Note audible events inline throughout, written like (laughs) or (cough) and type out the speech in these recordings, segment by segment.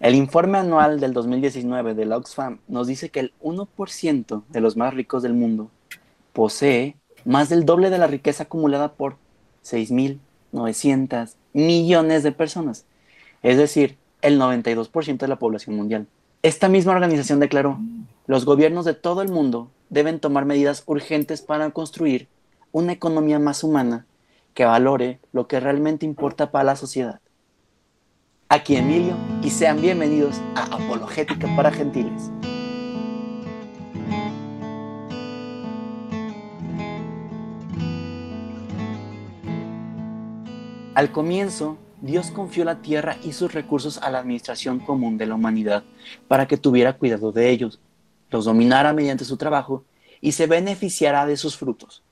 El informe anual del 2019 de la Oxfam nos dice que el 1% de los más ricos del mundo posee más del doble de la riqueza acumulada por 6.900 millones de personas, es decir, el 92% de la población mundial. Esta misma organización declaró, los gobiernos de todo el mundo deben tomar medidas urgentes para construir una economía más humana que valore lo que realmente importa para la sociedad. Aquí Emilio y sean bienvenidos a Apologética para Gentiles. Al comienzo, Dios confió la tierra y sus recursos a la administración común de la humanidad para que tuviera cuidado de ellos, los dominara mediante su trabajo y se beneficiara de sus frutos.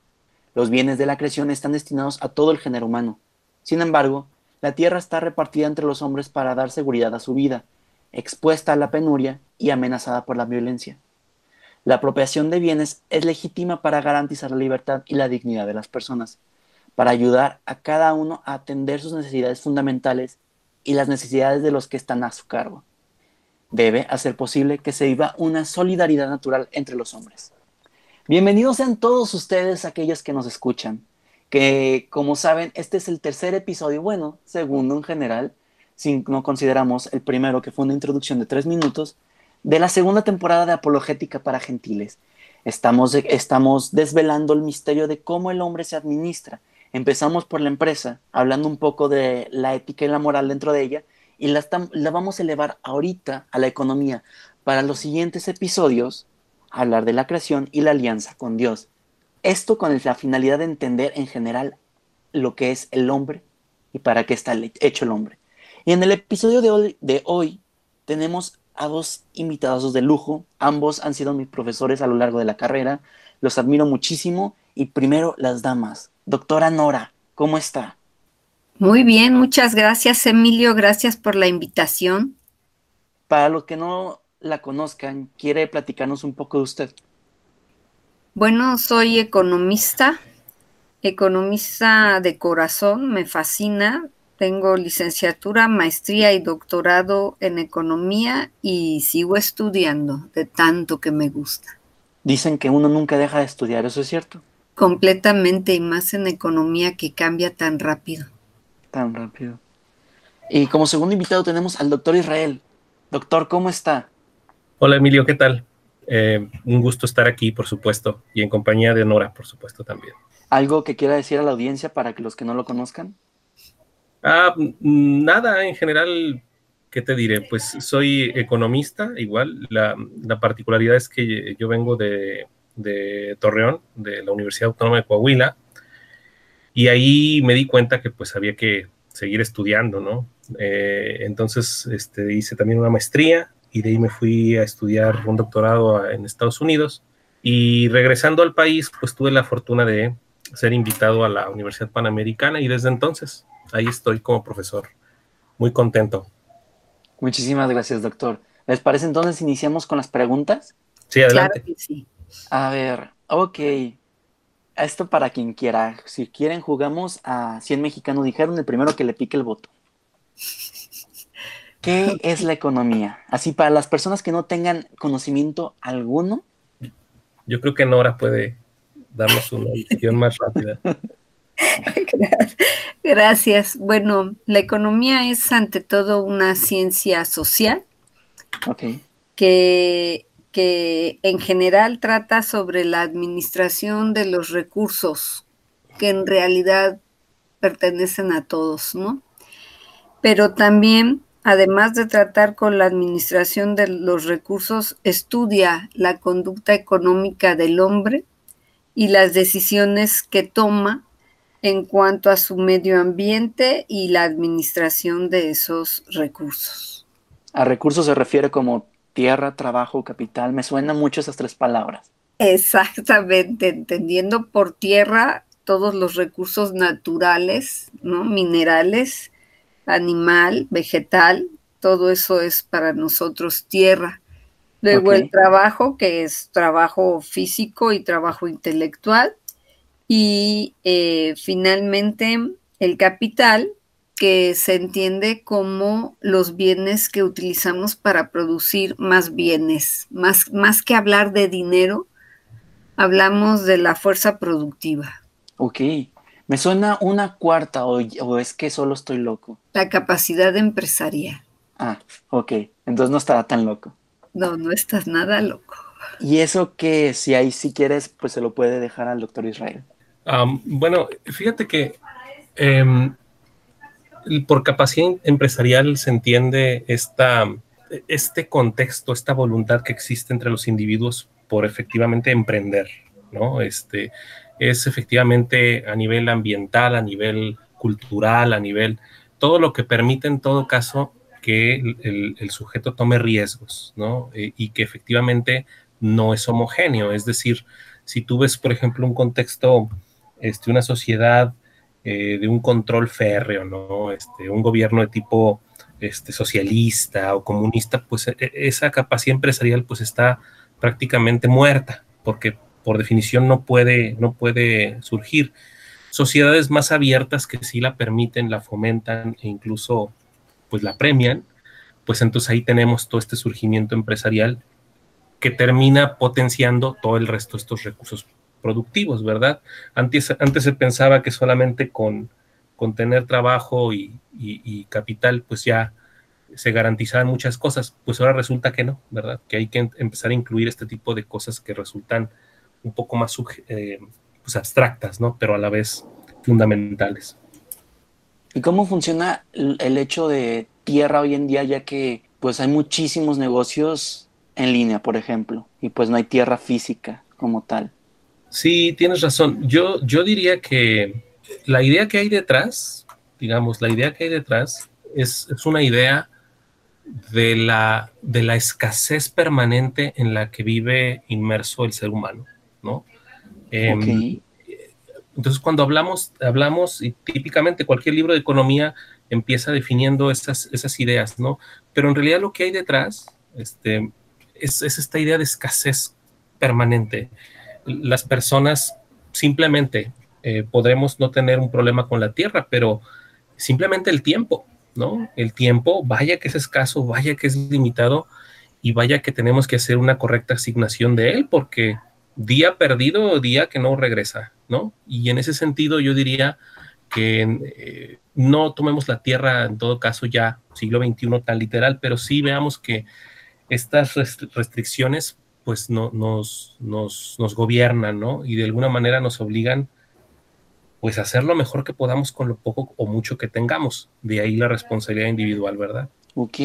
Los bienes de la creación están destinados a todo el género humano. Sin embargo, la tierra está repartida entre los hombres para dar seguridad a su vida, expuesta a la penuria y amenazada por la violencia. La apropiación de bienes es legítima para garantizar la libertad y la dignidad de las personas para ayudar a cada uno a atender sus necesidades fundamentales y las necesidades de los que están a su cargo. Debe hacer posible que se viva una solidaridad natural entre los hombres. Bienvenidos sean todos ustedes, aquellos que nos escuchan, como saben, este es el tercer episodio, bueno, segundo en general, si no consideramos el primero que fue una introducción de tres minutos, de la segunda temporada de Apologética para Gentiles. Estamos, estamos desvelando el misterio de cómo el hombre se administra Empezamos por la empresa, hablando un poco de la ética y la moral dentro de ella, y la, la vamos a elevar ahorita a la economía. Para los siguientes episodios, hablar de la creación y la alianza con Dios. Esto con la finalidad de entender en general lo que es el hombre y para qué está hecho el hombre. Y en el episodio de hoy, de hoy tenemos a dos invitados de lujo. Ambos han sido mis profesores a lo largo de la carrera. Los admiro muchísimo. Y primero las damas. Doctora Nora, ¿cómo está? Muy bien, muchas gracias Emilio, gracias por la invitación. Para los que no la conozcan, ¿quiere platicarnos un poco de usted? Bueno, soy economista, economista de corazón, me fascina. Tengo licenciatura, maestría y doctorado en economía y sigo estudiando de tanto que me gusta. Dicen que uno nunca deja de estudiar, ¿eso es cierto? Completamente, y más en economía que cambia tan rápido. Tan rápido. Y como segundo invitado tenemos al doctor Israel. Doctor, ¿cómo está? Hola Emilio, ¿qué tal? Eh, un gusto estar aquí, por supuesto, y en compañía de Nora, por supuesto, también. ¿Algo que quiera decir a la audiencia para que los que no lo conozcan? Ah, nada, en general, ¿qué te diré? Pues soy economista, igual. La, la particularidad es que yo vengo de, de Torreón, de la Universidad Autónoma de Coahuila, y ahí me di cuenta que pues había que seguir estudiando, ¿no? Eh, entonces este, hice también una maestría y de ahí me fui a estudiar un doctorado en Estados Unidos y regresando al país pues tuve la fortuna de ser invitado a la Universidad Panamericana y desde entonces ahí estoy como profesor. Muy contento. Muchísimas gracias, doctor. ¿Les parece entonces iniciamos con las preguntas? Sí, adelante. Claro que sí. A ver, ok. Esto para quien quiera. Si quieren, jugamos a 100 mexicanos. Dijeron el primero que le pique el voto. ¿Qué es la economía? Así, para las personas que no tengan conocimiento alguno. Yo creo que Nora puede darnos una (laughs) visión más rápida. (laughs) Gracias. Bueno, la economía es ante todo una ciencia social Ok. que que en general trata sobre la administración de los recursos que en realidad pertenecen a todos, ¿no? Pero también, además de tratar con la administración de los recursos, estudia la conducta económica del hombre y las decisiones que toma en cuanto a su medio ambiente y la administración de esos recursos. A recursos se refiere como tierra, trabajo, capital. Me suenan mucho esas tres palabras. Exactamente, entendiendo por tierra todos los recursos naturales, ¿no? Minerales, animal, vegetal, todo eso es para nosotros tierra. Luego el trabajo, que es trabajo físico y trabajo intelectual. Y eh, finalmente el capital, que se entiende como los bienes que utilizamos para producir más bienes. Más, más que hablar de dinero, hablamos de la fuerza productiva. Ok. Me suena una cuarta o, o es que solo estoy loco. La capacidad empresarial. Ah, ok. Entonces no estará tan loco. No, no estás nada loco. Y eso que si ahí si quieres, pues se lo puede dejar al doctor Israel. bueno, fíjate que em, por capacidad empresarial se entiende esta, este contexto, esta voluntad que existe entre los individuos por efectivamente emprender, ¿no? Este, es efectivamente a nivel ambiental, a nivel cultural, a nivel, todo lo que permite en todo caso que el, sujeto tome riesgos, ¿no? Eh, y que efectivamente no es homogéneo. Es decir, si tú ves, por ejemplo, un contexto, este, una sociedad eh, de un control férreo, ¿no? Este, un gobierno de tipo este, socialista o comunista, pues e, e, esa capacidad empresarial pues está prácticamente muerta, porque por definición no puede, no puede surgir. Sociedades más abiertas que sí la permiten, la fomentan e incluso pues la premian, pues entonces ahí tenemos todo este surgimiento empresarial que termina potenciando todo el resto de estos recursos productivos, ¿verdad? Antes, antes se pensaba que solamente con, con tener trabajo y, capital, pues ya se garantizaban muchas cosas, pues ahora resulta que no, ¿verdad? Que hay que empezar a incluir este tipo de cosas que resultan un poco más eh, pues abstractas, ¿no? Pero a la vez fundamentales. ¿Y cómo funciona el hecho de tierra hoy en día, ya que pues hay muchísimos negocios en línea, por ejemplo, y pues no hay tierra física como tal? Sí, tienes razón. Yo, yo diría que la idea que hay detrás, digamos, la idea que hay detrás es, una idea de la, de la escasez permanente en la que vive inmerso el ser humano, ¿no? Em, entonces, cuando hablamos, hablamos, y típicamente cualquier libro de economía empieza definiendo esas, esas ideas, ¿no? Pero en realidad lo que hay detrás este, es, es esta idea de escasez permanente las personas simplemente eh, podremos no tener un problema con la tierra, pero simplemente el tiempo, ¿no? El tiempo, vaya que es escaso, vaya que es limitado y vaya que tenemos que hacer una correcta asignación de él, porque día perdido, día que no regresa, ¿no? Y en ese sentido yo diría que eh, no tomemos la tierra en todo caso ya siglo XXI tan literal, pero sí veamos que estas restricciones pues no, nos, nos, gobiernan, ¿no? Y de alguna manera nos obligan pues a hacer lo mejor que podamos con lo poco o mucho que tengamos. De ahí la responsabilidad individual, ¿verdad? Ok,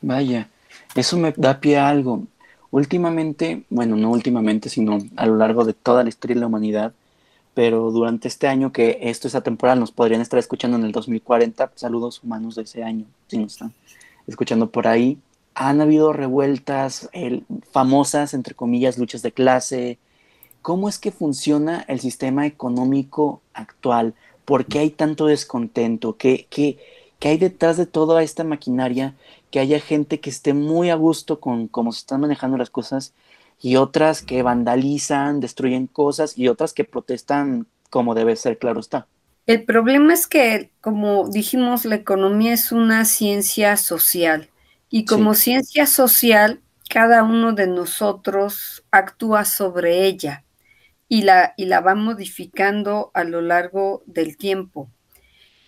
vaya, eso me da pie a algo. Últimamente, bueno, no últimamente, sino a lo largo de toda la historia de la humanidad, pero durante este año que esto es atemporal, nos podrían estar escuchando en el 2040, saludos humanos de ese año, si nos están escuchando por ahí, han habido revueltas famosas, entre comillas, luchas de clase. ¿Cómo es que funciona el sistema económico actual? ¿Por qué hay tanto descontento? ¿Qué, qué, qué hay detrás de toda esta maquinaria? Que haya gente que esté muy a gusto con cómo se están manejando las cosas y otras que vandalizan, destruyen cosas y otras que protestan como debe ser, claro está. El problema es que, como dijimos, la economía es una ciencia social y como ciencia social, cada uno de nosotros actúa sobre ella y la, y la va modificando a lo largo del tiempo.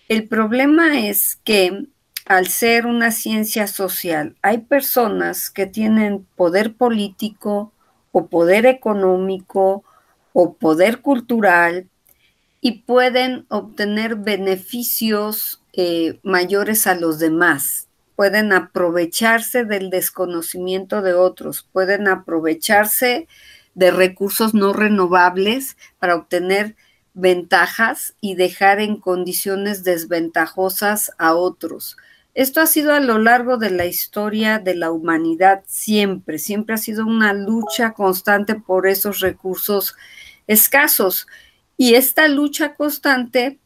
El problema es que al ser una ciencia social, hay personas que tienen poder político o poder económico o poder cultural y pueden obtener beneficios eh, mayores a los demás pueden aprovecharse del desconocimiento de otros, pueden aprovecharse de recursos no renovables para obtener ventajas y dejar en condiciones desventajosas a otros. Esto ha sido a lo largo de la historia de la humanidad siempre, siempre ha sido una lucha constante por esos recursos escasos. Y esta lucha constante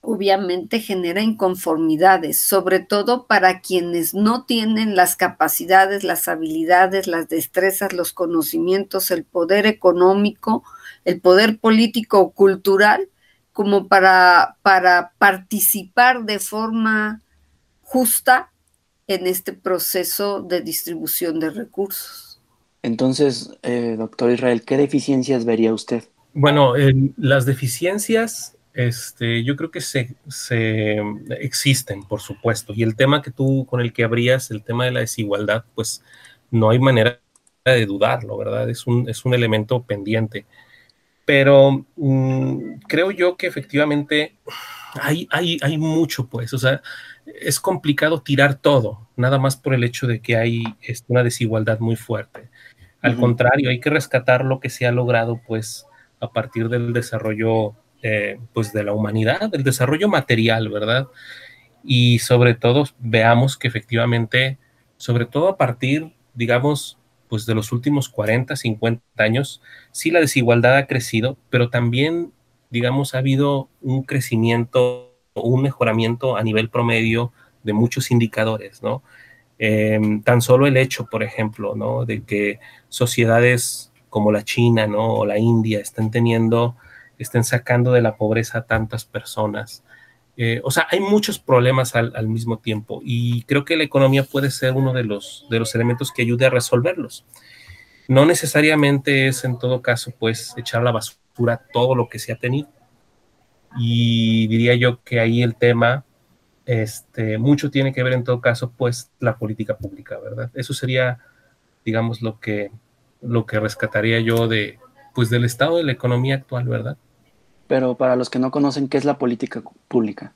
obviamente genera inconformidades, sobre todo para quienes no tienen las capacidades, las habilidades, las destrezas, los conocimientos, el poder económico, el poder político o cultural como para, para participar de forma justa en este proceso de distribución de recursos. Entonces, eh, doctor Israel, ¿qué deficiencias vería usted? Bueno, las deficiencias, este, yo creo que se, se, existen, por supuesto. Y el tema que tú con el que abrías, el tema de la desigualdad, pues no hay manera de dudarlo, ¿verdad? Es un, es un elemento pendiente. Pero mm, creo yo que efectivamente hay, hay, hay mucho, pues, o sea, es complicado tirar todo, nada más por el hecho de que hay este, una desigualdad muy fuerte. Al contrario, hay que rescatar lo que se ha logrado, pues, a partir del desarrollo, eh, pues, de la humanidad, del desarrollo material, ¿verdad? Y sobre todo, veamos que efectivamente, sobre todo a partir, digamos, pues de los últimos 40, 50 años, sí la desigualdad ha crecido, pero también, digamos, ha habido un crecimiento un mejoramiento a nivel promedio de muchos indicadores, ¿no? Em, tan solo el hecho, por ejemplo, ¿no? De que sociedades como la China, ¿no? O la India estén teniendo, estén sacando de la pobreza a tantas personas. Eh, o sea, hay muchos problemas al, al, mismo tiempo y creo que la economía puede ser uno de los, de los elementos que ayude a resolverlos. No necesariamente es en todo caso, pues, echar la basura todo lo que se ha tenido y diría yo que ahí el tema, este, mucho tiene que ver en todo caso, pues la política pública, ¿verdad? Eso sería, digamos, lo que, lo que rescataría yo de, pues del estado de la economía actual, ¿verdad? Pero para los que no conocen, ¿qué es la política pública?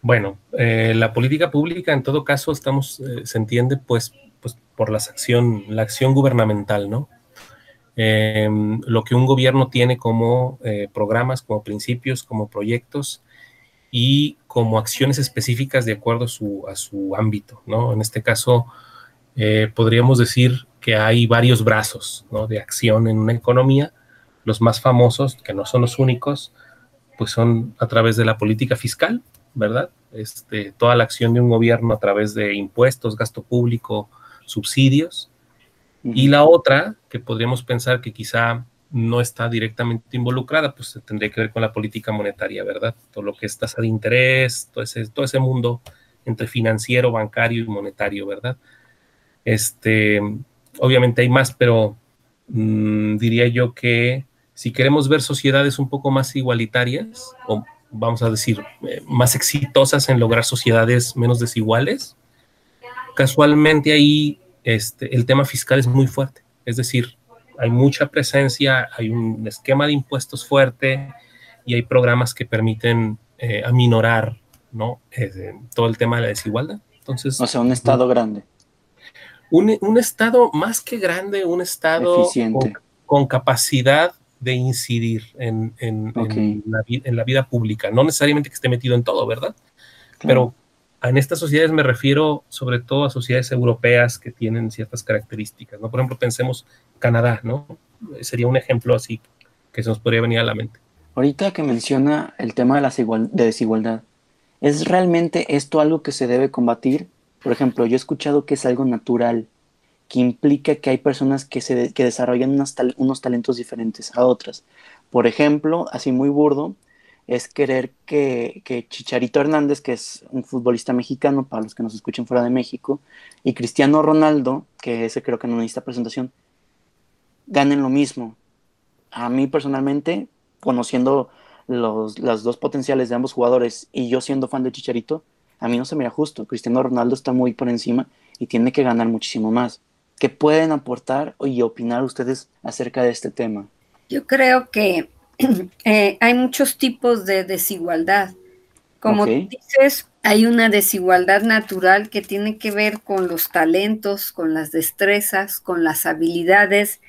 Bueno, eh, la política pública en todo caso estamos, eh, se entiende pues, pues por la acción, la acción gubernamental, ¿no? Em, lo que un gobierno tiene como eh, programas, como principios, como proyectos y como acciones específicas de acuerdo a su, ámbito, ¿no? En este caso, eh, podríamos decir que hay varios brazos de acción en una economía. Los más famosos, que no son los únicos, pues son a través de la política fiscal, ¿verdad? Este, toda la acción de un gobierno a través de impuestos, gasto público, subsidios. Y la otra, que podríamos pensar que quizá no está directamente involucrada, pues tendría que ver con la política monetaria, ¿verdad? Todo lo que es tasa de interés, todo ese, todo ese mundo entre financiero, bancario y monetario, ¿verdad? Este, obviamente hay más, pero mm, diría yo que si queremos ver sociedades un poco más igualitarias, o vamos a decir, eh, más exitosas en lograr sociedades menos desiguales, casualmente ahí este, el tema fiscal es muy fuerte. Es decir, hay mucha presencia, hay un esquema de impuestos fuerte y hay programas que permiten eh, aminorar ¿no? Eh, todo el tema de la desigualdad. Entonces, o sea, un Estado grande. Un, Estado más que grande, un Estado con, capacidad de incidir en, la, vida pública. No necesariamente que esté metido en todo, ¿verdad? Pero en estas sociedades me refiero sobre todo a sociedades europeas que tienen ciertas características, ¿no? Por ejemplo, pensemos Canadá, ¿no? Sería un ejemplo así que se nos podría venir a la mente. Ahorita que menciona el tema de la desigualdad, ¿es realmente esto algo que se debe combatir? Por ejemplo, yo he escuchado que es algo natural, que implica que hay personas que, se que desarrollan unos talentos diferentes a otras. Por ejemplo, así muy burdo, es querer que, Chicharito Hernández, que es un futbolista mexicano, para los que nos escuchen fuera de México, y Cristiano Ronaldo, que ese creo que no necesita presentación, ganen lo mismo. A mí personalmente, conociendo los, las dos potenciales de ambos jugadores y yo siendo fan de Chicharito, a mí no se me mira justo. Cristiano Ronaldo está muy por encima y tiene que ganar muchísimo más. ¿Qué pueden aportar y opinar ustedes acerca de este tema? Yo creo que (clears throat) Eh, hay muchos tipos de desigualdad. Como dices, hay una desigualdad natural que tiene que ver con los talentos, con las destrezas, con las habilidades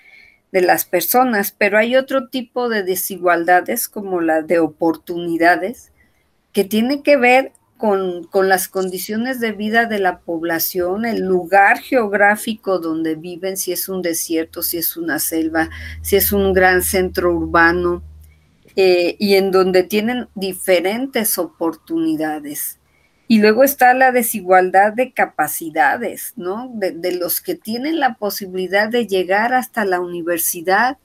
de las personas, pero hay otro tipo de desigualdades como la de oportunidades que tiene que ver con, con, las condiciones de vida de la población, el lugar geográfico donde viven, si es un desierto, si es una selva, si es un gran centro urbano, eh, y en donde tienen diferentes oportunidades. Y luego está la desigualdad de capacidades, ¿no? De, los que tienen la posibilidad de llegar hasta la universidad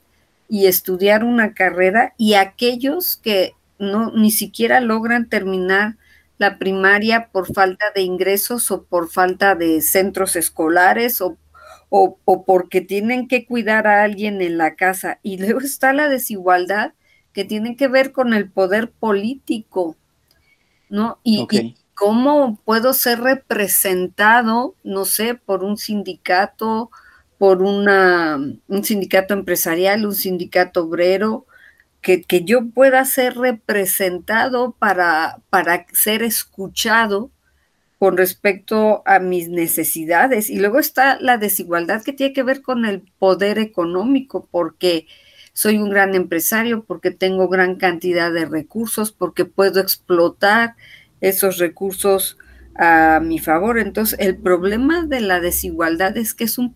y estudiar una carrera y aquellos que no ni siquiera logran terminar la primaria por falta de ingresos o por falta de centros escolares o, o, porque tienen que cuidar a alguien en la casa. Y luego está la desigualdad que tiene que ver con el poder político, ¿no? Y, y cómo puedo ser representado, no sé, por un sindicato, por una, un sindicato empresarial, un sindicato obrero, que, yo pueda ser representado para, para ser escuchado con respecto a mis necesidades. Y luego está la desigualdad que tiene que ver con el poder económico, porque soy un gran empresario, porque tengo gran cantidad de recursos, porque puedo explotar esos recursos a mi favor. Entonces, el problema de la desigualdad es que es un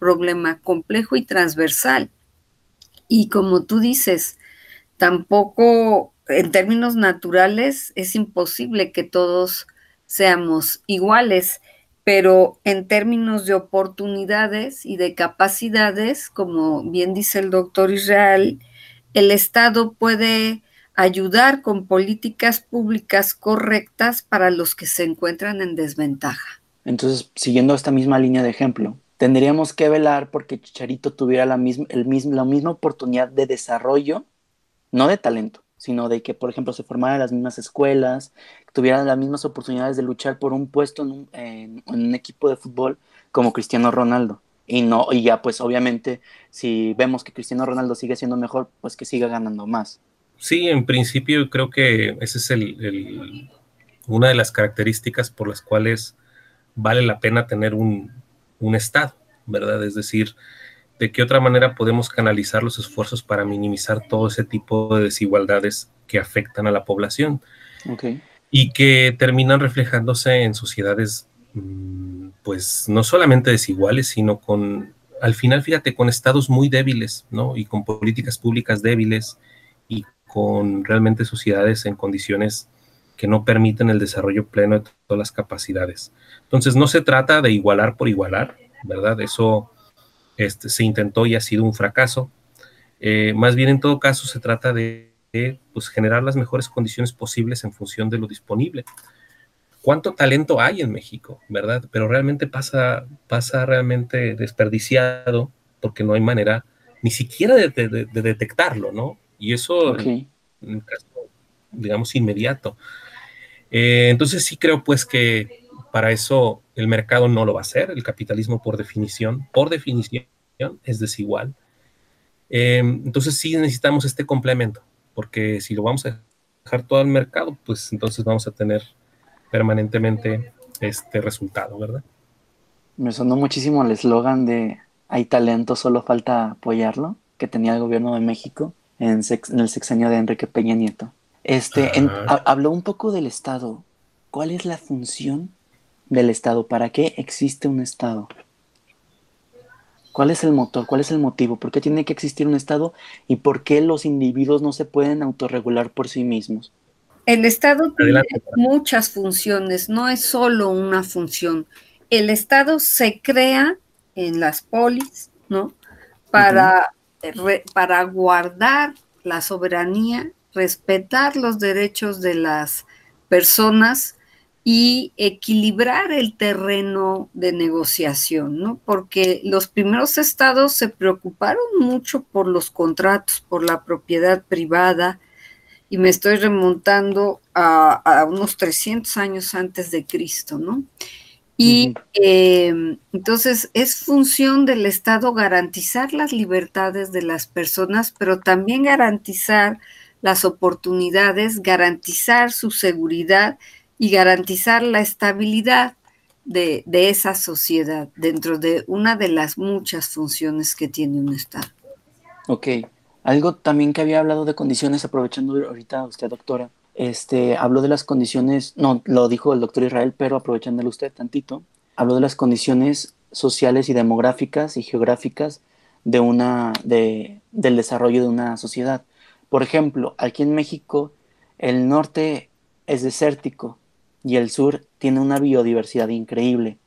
problema complejo y transversal. Y como tú dices, tampoco en términos naturales es imposible que todos seamos iguales, pero en términos de oportunidades y de capacidades, como bien dice el doctor Israel, el Estado puede ayudar con políticas públicas correctas para los que se encuentran en desventaja. Entonces, siguiendo esta misma línea de ejemplo, tendríamos que velar porque Chicharito tuviera la misma, el mismo, la misma oportunidad de desarrollo no de talento, sino de que, por ejemplo, se formara en las mismas escuelas, tuvieran las mismas oportunidades de luchar por un puesto en un, equipo de fútbol como Cristiano Ronaldo. Y no, y ya pues obviamente si vemos que Cristiano Ronaldo sigue siendo mejor, pues que siga ganando más. Sí, en principio creo que esa es el, una de las características por las cuales vale la pena tener un, un Estado, ¿verdad? Es decir, de qué otra manera podemos canalizar los esfuerzos para minimizar todo ese tipo de desigualdades que afectan a la población y que terminan reflejándose en sociedades, mm, pues no solamente desiguales, sino con, al final, fíjate, con estados muy débiles, ¿no? Y con políticas públicas débiles y con realmente sociedades en condiciones que no permiten el desarrollo pleno de todas las capacidades. Entonces, no se trata de igualar por igualar, ¿verdad? Eso este, se intentó y ha sido un fracaso. Eh, más bien, en todo caso, se trata de, pues, generar las mejores condiciones posibles en función de lo disponible. ¿Cuánto talento hay en México, verdad? Pero realmente pasa, pasa realmente desperdiciado porque no hay manera ni siquiera de, detectarlo, ¿no? Y eso en, un caso, digamos, inmediato. Eh, entonces sí creo pues que para eso el mercado no lo va a hacer, el capitalismo por definición, por definición es desigual. Eh, entonces sí necesitamos este complemento, porque si lo vamos a dejar todo al mercado, pues entonces vamos a tener permanentemente este resultado, ¿verdad? Me sonó muchísimo el eslogan de hay talento, solo falta apoyarlo, que tenía el gobierno de México en, el sexenio de Enrique Peña Nieto. Este, habló un poco del Estado. ¿Cuál es la función del Estado. ¿Para qué existe un Estado? ¿Cuál es el motor? ¿Cuál es el motivo? ¿Por qué tiene que existir un Estado? ¿Y por qué los individuos no se pueden autorregular por sí mismos? El Estado tiene muchas funciones, no es solo una función. El Estado se crea en las polis, ¿no? Para, para guardar la soberanía, respetar los derechos de las personas y equilibrar el terreno de negociación, ¿no? Porque los primeros estados se preocuparon mucho por los contratos, por la propiedad privada, y me estoy remontando a, unos 300 años antes de Cristo, ¿no? Y em, entonces es función del Estado garantizar las libertades de las personas, pero también garantizar las oportunidades, garantizar su seguridad y garantizar la estabilidad de, esa sociedad dentro de una de las muchas funciones que tiene un Estado. Ok. Algo también que había hablado de condiciones, aprovechando ahorita usted, doctora, este, habló de las condiciones, no, lo dijo el doctor Israel, pero aprovechándolo usted tantito, habló de las condiciones sociales y demográficas y geográficas de una, de, del desarrollo de una sociedad. Por ejemplo, aquí en México, el norte es desértico, y el sur tiene una biodiversidad increíble.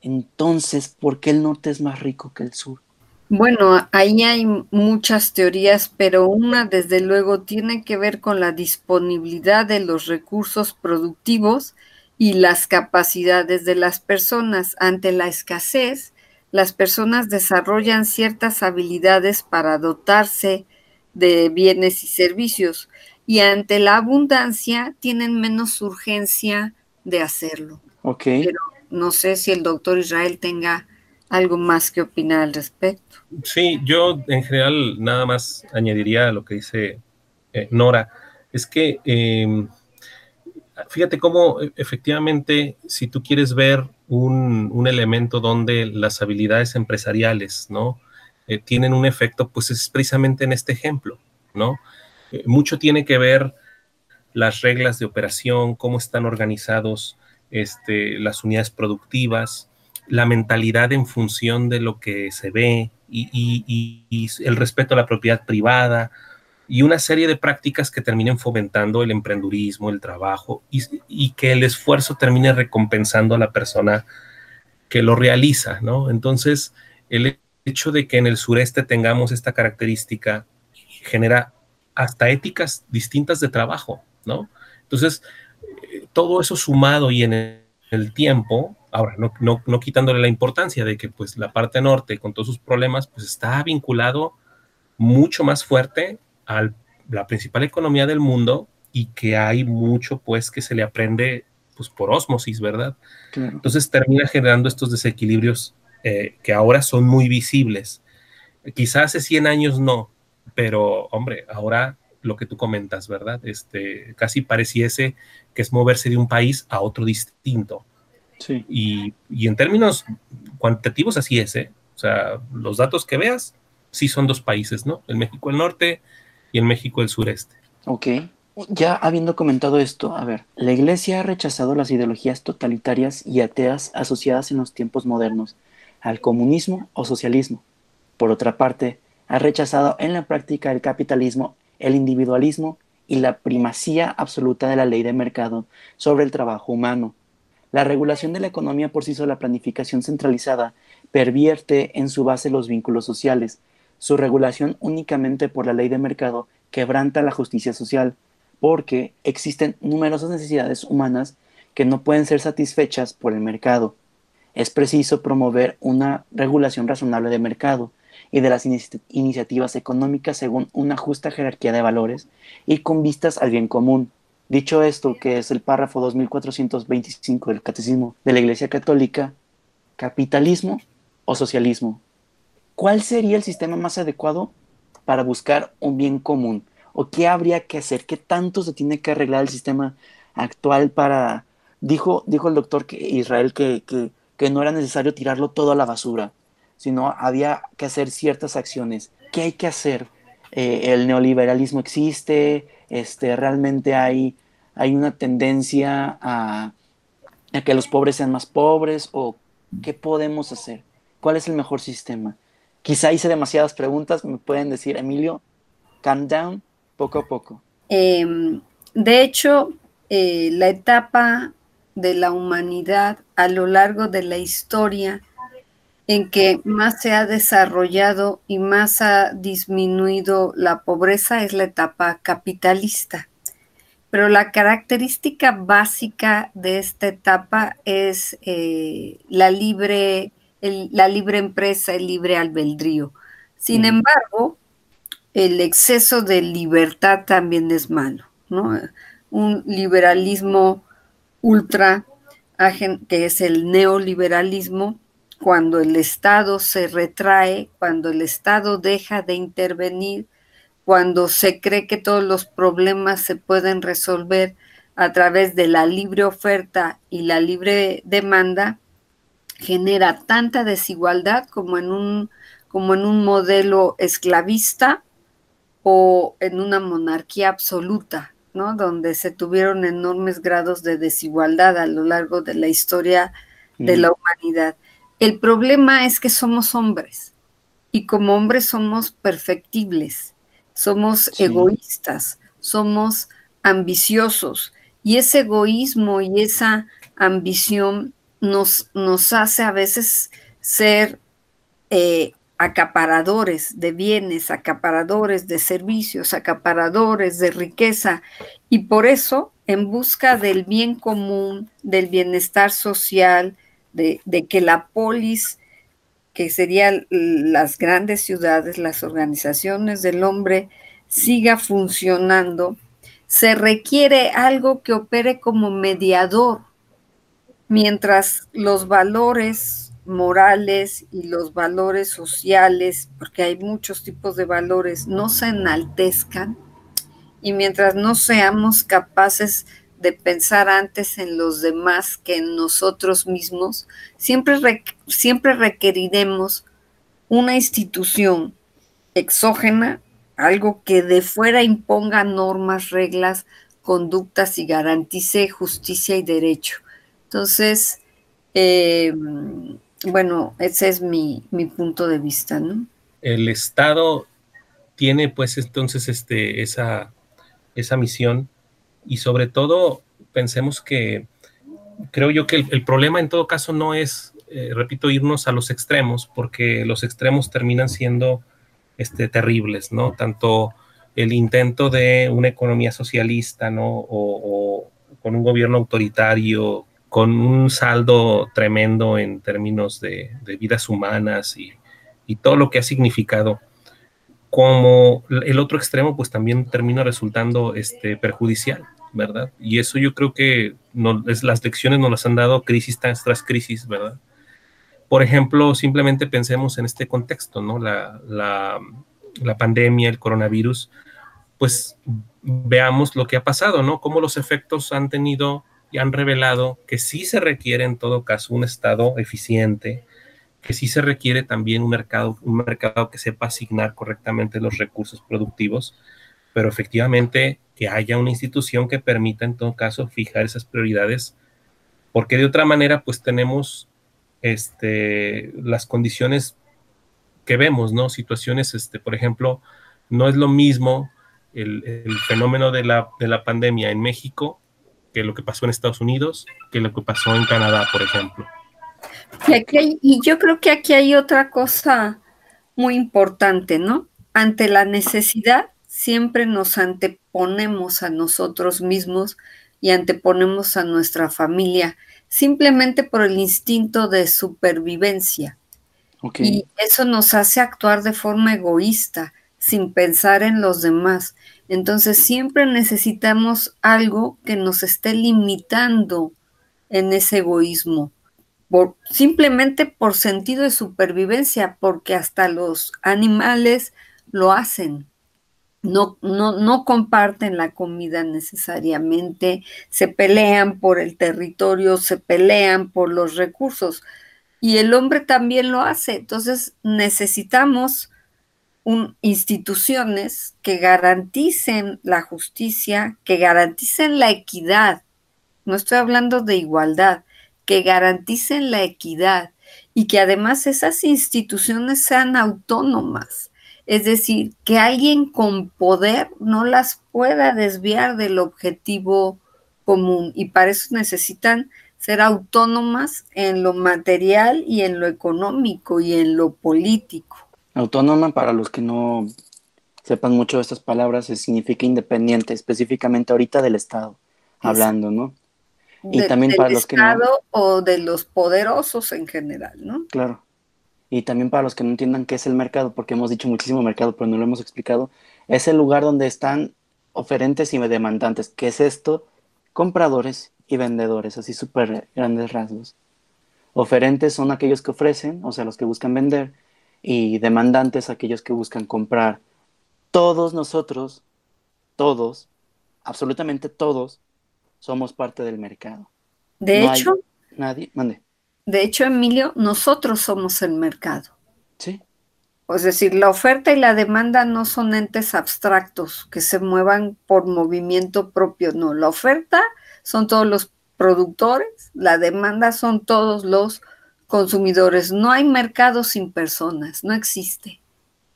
Entonces, ¿por qué el norte es más rico que el sur? Bueno, ahí hay muchas teorías, pero una desde luego tiene que ver con la disponibilidad de los recursos productivos y las capacidades de las personas. Ante la escasez, las personas desarrollan ciertas habilidades para dotarse de bienes y servicios y ante la abundancia tienen menos urgencia de hacerlo. Ok. Pero no sé si el doctor Israel tenga algo más que opinar al respecto. Sí, yo en general nada más añadiría a lo que dice eh, Nora. Es que em, fíjate cómo e, efectivamente, si tú quieres ver un, elemento donde las habilidades empresariales, ¿no? Eh, tienen un efecto, pues es precisamente en este ejemplo, ¿no? Eh, mucho tiene que ver las reglas de operación, cómo están organizados este, las unidades productivas, la mentalidad en función de lo que se ve y, el respeto a la propiedad privada y una serie de prácticas que terminen fomentando el emprendurismo, el trabajo y, que el esfuerzo termine recompensando a la persona que lo realiza, ¿no? Entonces, el hecho de que en el sureste tengamos esta característica genera hasta éticas distintas de trabajo, ¿no? Entonces, todo eso sumado y en el tiempo, ahora, no, no, quitándole la importancia de que pues la parte norte con todos sus problemas, pues está vinculado mucho más fuerte a la principal economía del mundo y que hay mucho pues que se le aprende pues por osmosis, ¿verdad? Entonces termina generando estos desequilibrios eh, que ahora son muy visibles. Quizás hace 100 años no, pero hombre, ahora lo que tú comentas, ¿verdad? Este, casi pareciese que es moverse de un país a otro distinto. Sí. Y, en términos cuantitativos así es, ¿eh? O sea, los datos que veas, sí son dos países, ¿no? El México del Norte y el México del Sureste. Ok. Ya habiendo comentado esto, a ver, la Iglesia ha rechazado las ideologías totalitarias y ateas asociadas en los tiempos modernos al comunismo o socialismo. Por otra parte, ha rechazado en la práctica el capitalismo el individualismo y la primacía absoluta de la ley de mercado sobre el trabajo humano. La regulación de la economía por sí sola, planificación centralizada, pervierte en su base los vínculos sociales. Su regulación únicamente por la ley de mercado quebranta la justicia social, porque existen numerosas necesidades humanas que no pueden ser satisfechas por el mercado. Es preciso promover una regulación razonable de mercado, y de las iniciativas económicas según una justa jerarquía de valores y con vistas al bien común. Dicho esto, que es el párrafo 2425 del Catecismo de la Iglesia Católica, capitalismo o socialismo. ¿Cuál sería el sistema más adecuado para buscar un bien común? ¿O qué habría que hacer? ¿Qué tanto se tiene que arreglar el sistema actual para... Dijo, dijo el doctor que Israel que, que no era necesario tirarlo todo a la basura, sino había que hacer ciertas acciones. ¿Qué hay que hacer? Eh, el neoliberalismo existe, este, realmente hay, hay una tendencia a, a, que los pobres sean más pobres o qué podemos hacer? ¿Cuál es el mejor sistema? Quizá hice demasiadas preguntas, me pueden decir, Emilio, calm down, poco a poco. Em, de hecho, eh, la etapa de la humanidad a lo largo de la historia en que más se ha desarrollado y más ha disminuido la pobreza es la etapa capitalista. Pero la característica básica de esta etapa es eh, la, libre, la libre empresa, el libre albedrío. Sin embargo, el exceso de libertad también es malo, ¿no? Un liberalismo ultra, que es el neoliberalismo, cuando el Estado se retrae, cuando el Estado deja de intervenir, cuando se cree que todos los problemas se pueden resolver a través de la libre oferta y la libre demanda, genera tanta desigualdad como en un, como en un modelo esclavista o en una monarquía absoluta, ¿no? donde se tuvieron enormes grados de desigualdad a lo largo de la historia de la humanidad. El problema es que somos hombres y como hombres somos perfectibles, somos egoístas, somos ambiciosos y ese egoísmo y esa ambición nos, nos hace a veces ser eh, acaparadores de bienes, acaparadores de servicios, acaparadores de riqueza, y por eso, en busca del bien común, del bienestar social, de, que la polis, que serían las grandes ciudades, las organizaciones del hombre, siga funcionando, se requiere algo que opere como mediador, mientras los valores morales y los valores sociales, porque hay muchos tipos de valores, no se enaltezcan y mientras no seamos capaces de pensar antes en los demás que en nosotros mismos, siempre, siempre requeriremos una institución exógena, algo que de fuera imponga normas, reglas, conductas y garantice justicia y derecho. Entonces, eh, bueno, ese es mi, punto de vista, ¿no? El Estado tiene pues entonces este, esa, esa misión y sobre todo pensemos que creo yo que el, problema en todo caso no es, eh, repito, irnos a los extremos, porque los extremos terminan siendo este, terribles, ¿no? Tanto el intento de una economía socialista, ¿no? o con un gobierno autoritario con un saldo tremendo en términos de, vidas humanas y, todo lo que ha significado. Como el otro extremo, pues también termina resultando este, perjudicial, Y eso yo creo que no, las lecciones nos las han dado crisis tras, crisis, ¿verdad? Por ejemplo, simplemente pensemos en este contexto, ¿no? La, la pandemia, el coronavirus, pues veamos lo que ha pasado, ¿no? Cómo los efectos han tenido y han revelado que sí se requiere en todo caso un Estado eficiente, que sí se requiere también un mercado, un mercado que sepa asignar correctamente los recursos productivos, pero efectivamente que haya una institución que permita en todo caso fijar esas prioridades, porque de otra manera pues tenemos este, las condiciones que vemos, ¿no? Situaciones, este, por ejemplo, no es lo mismo el, fenómeno de la, de la pandemia en México que lo que pasó en Estados Unidos, que lo que pasó en Canadá, por ejemplo. Y, yo creo que aquí hay otra cosa muy importante, ¿no? Ante la necesidad, siempre nos anteponemos a nosotros mismos y anteponemos a nuestra familia, simplemente por el instinto de supervivencia. Y eso nos hace actuar de forma egoísta, sin pensar en los demás. Entonces siempre necesitamos algo que nos esté limitando en ese egoísmo, por, simplemente por sentido de supervivencia, porque hasta los animales lo hacen. No, no, no comparten la comida necesariamente, se pelean por el territorio, se pelean por los recursos. Y el hombre también lo hace. Entonces necesitamos instituciones que garanticen la justicia, que garanticen la equidad. No estoy hablando de igualdad, que garanticen la equidad y que además esas instituciones sean autónomas. Es decir, que alguien con poder no las pueda desviar del objetivo común y para eso necesitan ser autónomas en lo material y en lo económico y en lo político. Autónoma, para los que no sepan mucho de estas palabras, significa independiente, específicamente ahorita del Estado, hablando, ¿no? Y también para los que no. o de los poderosos en general, ¿no? Claro. Y también para los que no entiendan qué es el mercado, porque hemos dicho muchísimo mercado, pero no lo hemos explicado, es el lugar donde están oferentes y demandantes. ¿Qué es esto? Compradores y vendedores, así súper grandes rasgos. Oferentes son aquellos que ofrecen, o sea, los que buscan vender, y demandantes aquellos que buscan comprar. Todos nosotros, todos, absolutamente todos, somos parte del mercado. De hecho, nadie, mande. De hecho, Emilio, nosotros somos el mercado. Sí. Es decir, la oferta y la demanda no son entes abstractos que se muevan por movimiento propio, no. La oferta son todos los productores, la demanda son todos los consumidores. No hay mercado sin personas, no existe.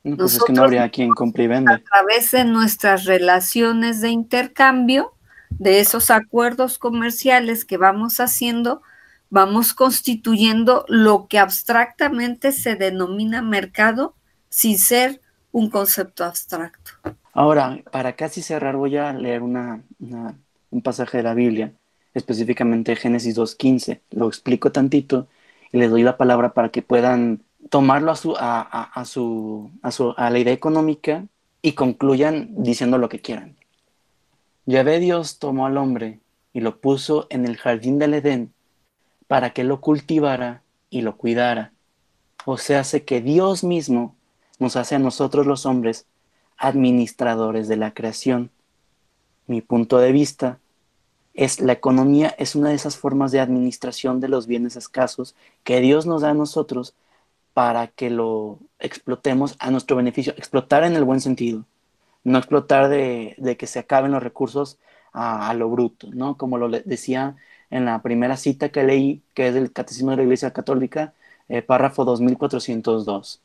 Pues es que no habría quien compre y vende. A través de nuestras relaciones de intercambio, de esos acuerdos comerciales que vamos haciendo, vamos constituyendo lo que abstractamente se denomina mercado sin ser un concepto abstracto. Ahora, para casi cerrar, voy a leer un pasaje de la Biblia, específicamente Génesis 2.15. Lo explico tantito y les doy la palabra para que puedan tomarlo a, su, a, su, a, la idea económica y concluyan diciendo lo que quieran. ve Dios tomó al hombre y lo puso en el jardín del Edén para que lo cultivara y lo cuidara. O sea, hace que Dios mismo nos hace a nosotros los hombres administradores de la creación. Mi punto de vista es la economía es una de esas formas de administración de los bienes escasos que Dios nos da a nosotros para que lo explotemos a nuestro beneficio, explotar en el buen sentido, no explotar de, que se acaben los recursos a, a, lo bruto, ¿no? Como lo decía en la primera cita que leí, que es del Catecismo de la Iglesia Católica, eh, párrafo 2402.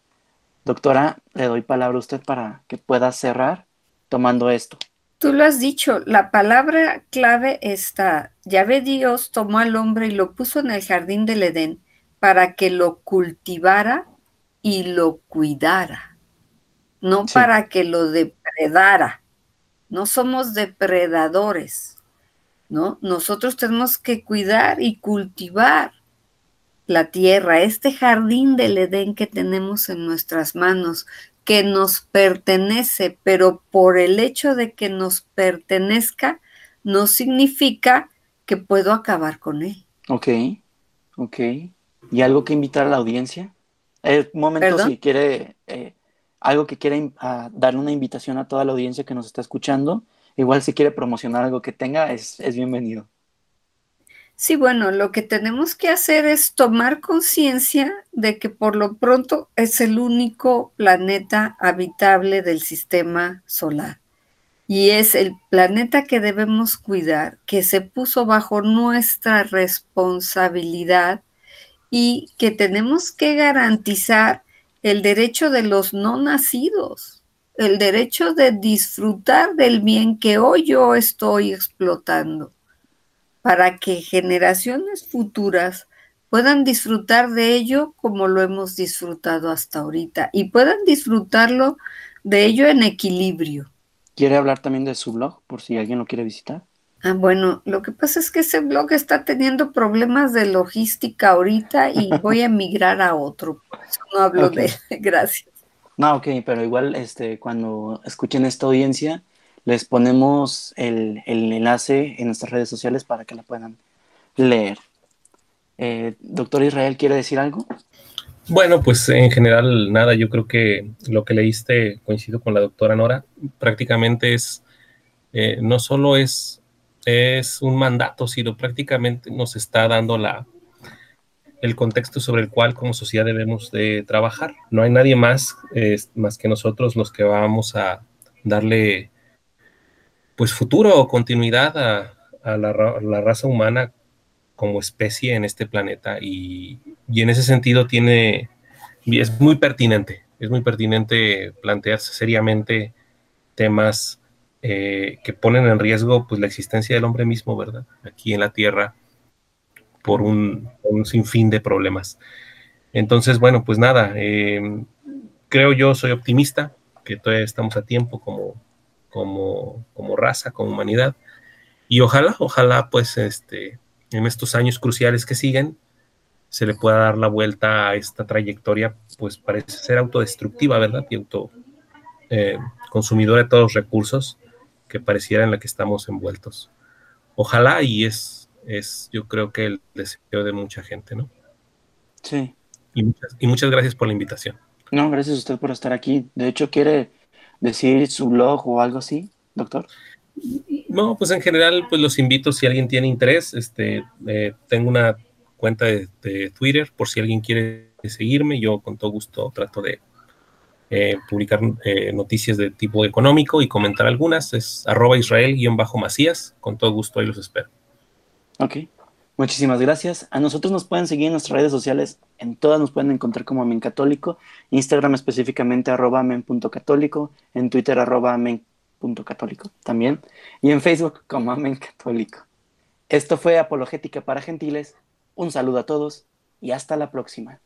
Doctora, le doy palabra a usted para que pueda cerrar tomando esto. Tú lo has dicho, la palabra clave está, ya ve Dios tomó al hombre y lo puso en el jardín del Edén para que lo cultivara y lo cuidara, no para que lo depredara. No somos depredadores, ¿no? Nosotros tenemos que cuidar y cultivar la tierra, este jardín del Edén que tenemos en nuestras manos, que nos pertenece, pero por el hecho de que nos pertenezca, no significa que puedo acabar con él. Ok, ok. ¿Y algo que invitar a la audiencia? Eh, un momento, si quiere, eh, algo que quiere darle una invitación a toda la audiencia que nos está escuchando igual si quiere promocionar algo que tenga, es, bienvenido. Sí, bueno, lo que tenemos que hacer es tomar conciencia de que por lo pronto es el único planeta habitable del sistema solar. Y es el planeta que debemos cuidar, que se puso bajo nuestra responsabilidad y que tenemos que garantizar el derecho de los no nacidos el derecho de disfrutar del bien que hoy yo estoy explotando, para que generaciones futuras puedan disfrutar de ello como lo hemos disfrutado hasta ahorita y puedan disfrutarlo de ello en equilibrio. ¿Quiere hablar también de su blog por si alguien lo quiere visitar? Ah, bueno, lo que pasa es que ese blog está teniendo problemas de logística ahorita y voy a emigrar a otro. no hablo de él. (laughs) Gracias. No, ok, pero igual este, cuando escuchen esta audiencia, les ponemos el, enlace en nuestras redes sociales para que la puedan leer. Eh, doctor Israel, ¿quiere decir algo? Bueno, pues en general nada, yo creo que lo que leíste, coincido con la doctora Nora, prácticamente es, eh, no solo es, es un mandato, sino prácticamente nos está dando la, el contexto sobre el cual como sociedad debemos de trabajar. No hay nadie más, más que nosotros los que vamos a darle pues futuro o continuidad a, la, raza humana como especie en este planeta y, en ese sentido tiene, es muy pertinente, es muy pertinente plantearse seriamente temas eh, que ponen en riesgo pues la existencia del hombre mismo, ¿verdad? Aquí en la Tierra por un, sinfín de problemas. Entonces, bueno, pues nada, em, creo yo, soy optimista, que todavía estamos a tiempo como, como, como raza, como humanidad, y ojalá, ojalá, pues, este, en estos años cruciales que siguen, se le pueda dar la vuelta a esta trayectoria, pues parece ser autodestructiva, ¿verdad? Y auto eh, de todos los recursos que pareciera en la que estamos envueltos. Ojalá y es es yo creo que el deseo de mucha gente, ¿no? Sí. Y muchas, y muchas gracias por la invitación. No, gracias a usted por estar aquí. De hecho, ¿quiere decir su blog o algo así, doctor? No, pues en general, pues los invito si alguien tiene interés. Este, eh, tengo una cuenta de, Twitter por si alguien quiere seguirme. Yo con todo gusto trato de eh, publicar eh, noticias de tipo económico y comentar algunas. Es arroba Israel-Macías. Con todo gusto ahí los espero. Ok, muchísimas gracias. A nosotros nos pueden seguir en nuestras redes sociales, en todas nos pueden encontrar como Amen Católico, Instagram específicamente arroba amen.católico, en Twitter arroba amen.católico también, y en Facebook como Amen Católico. Esto fue Apologética para Gentiles, Un saludo a todos y hasta la próxima.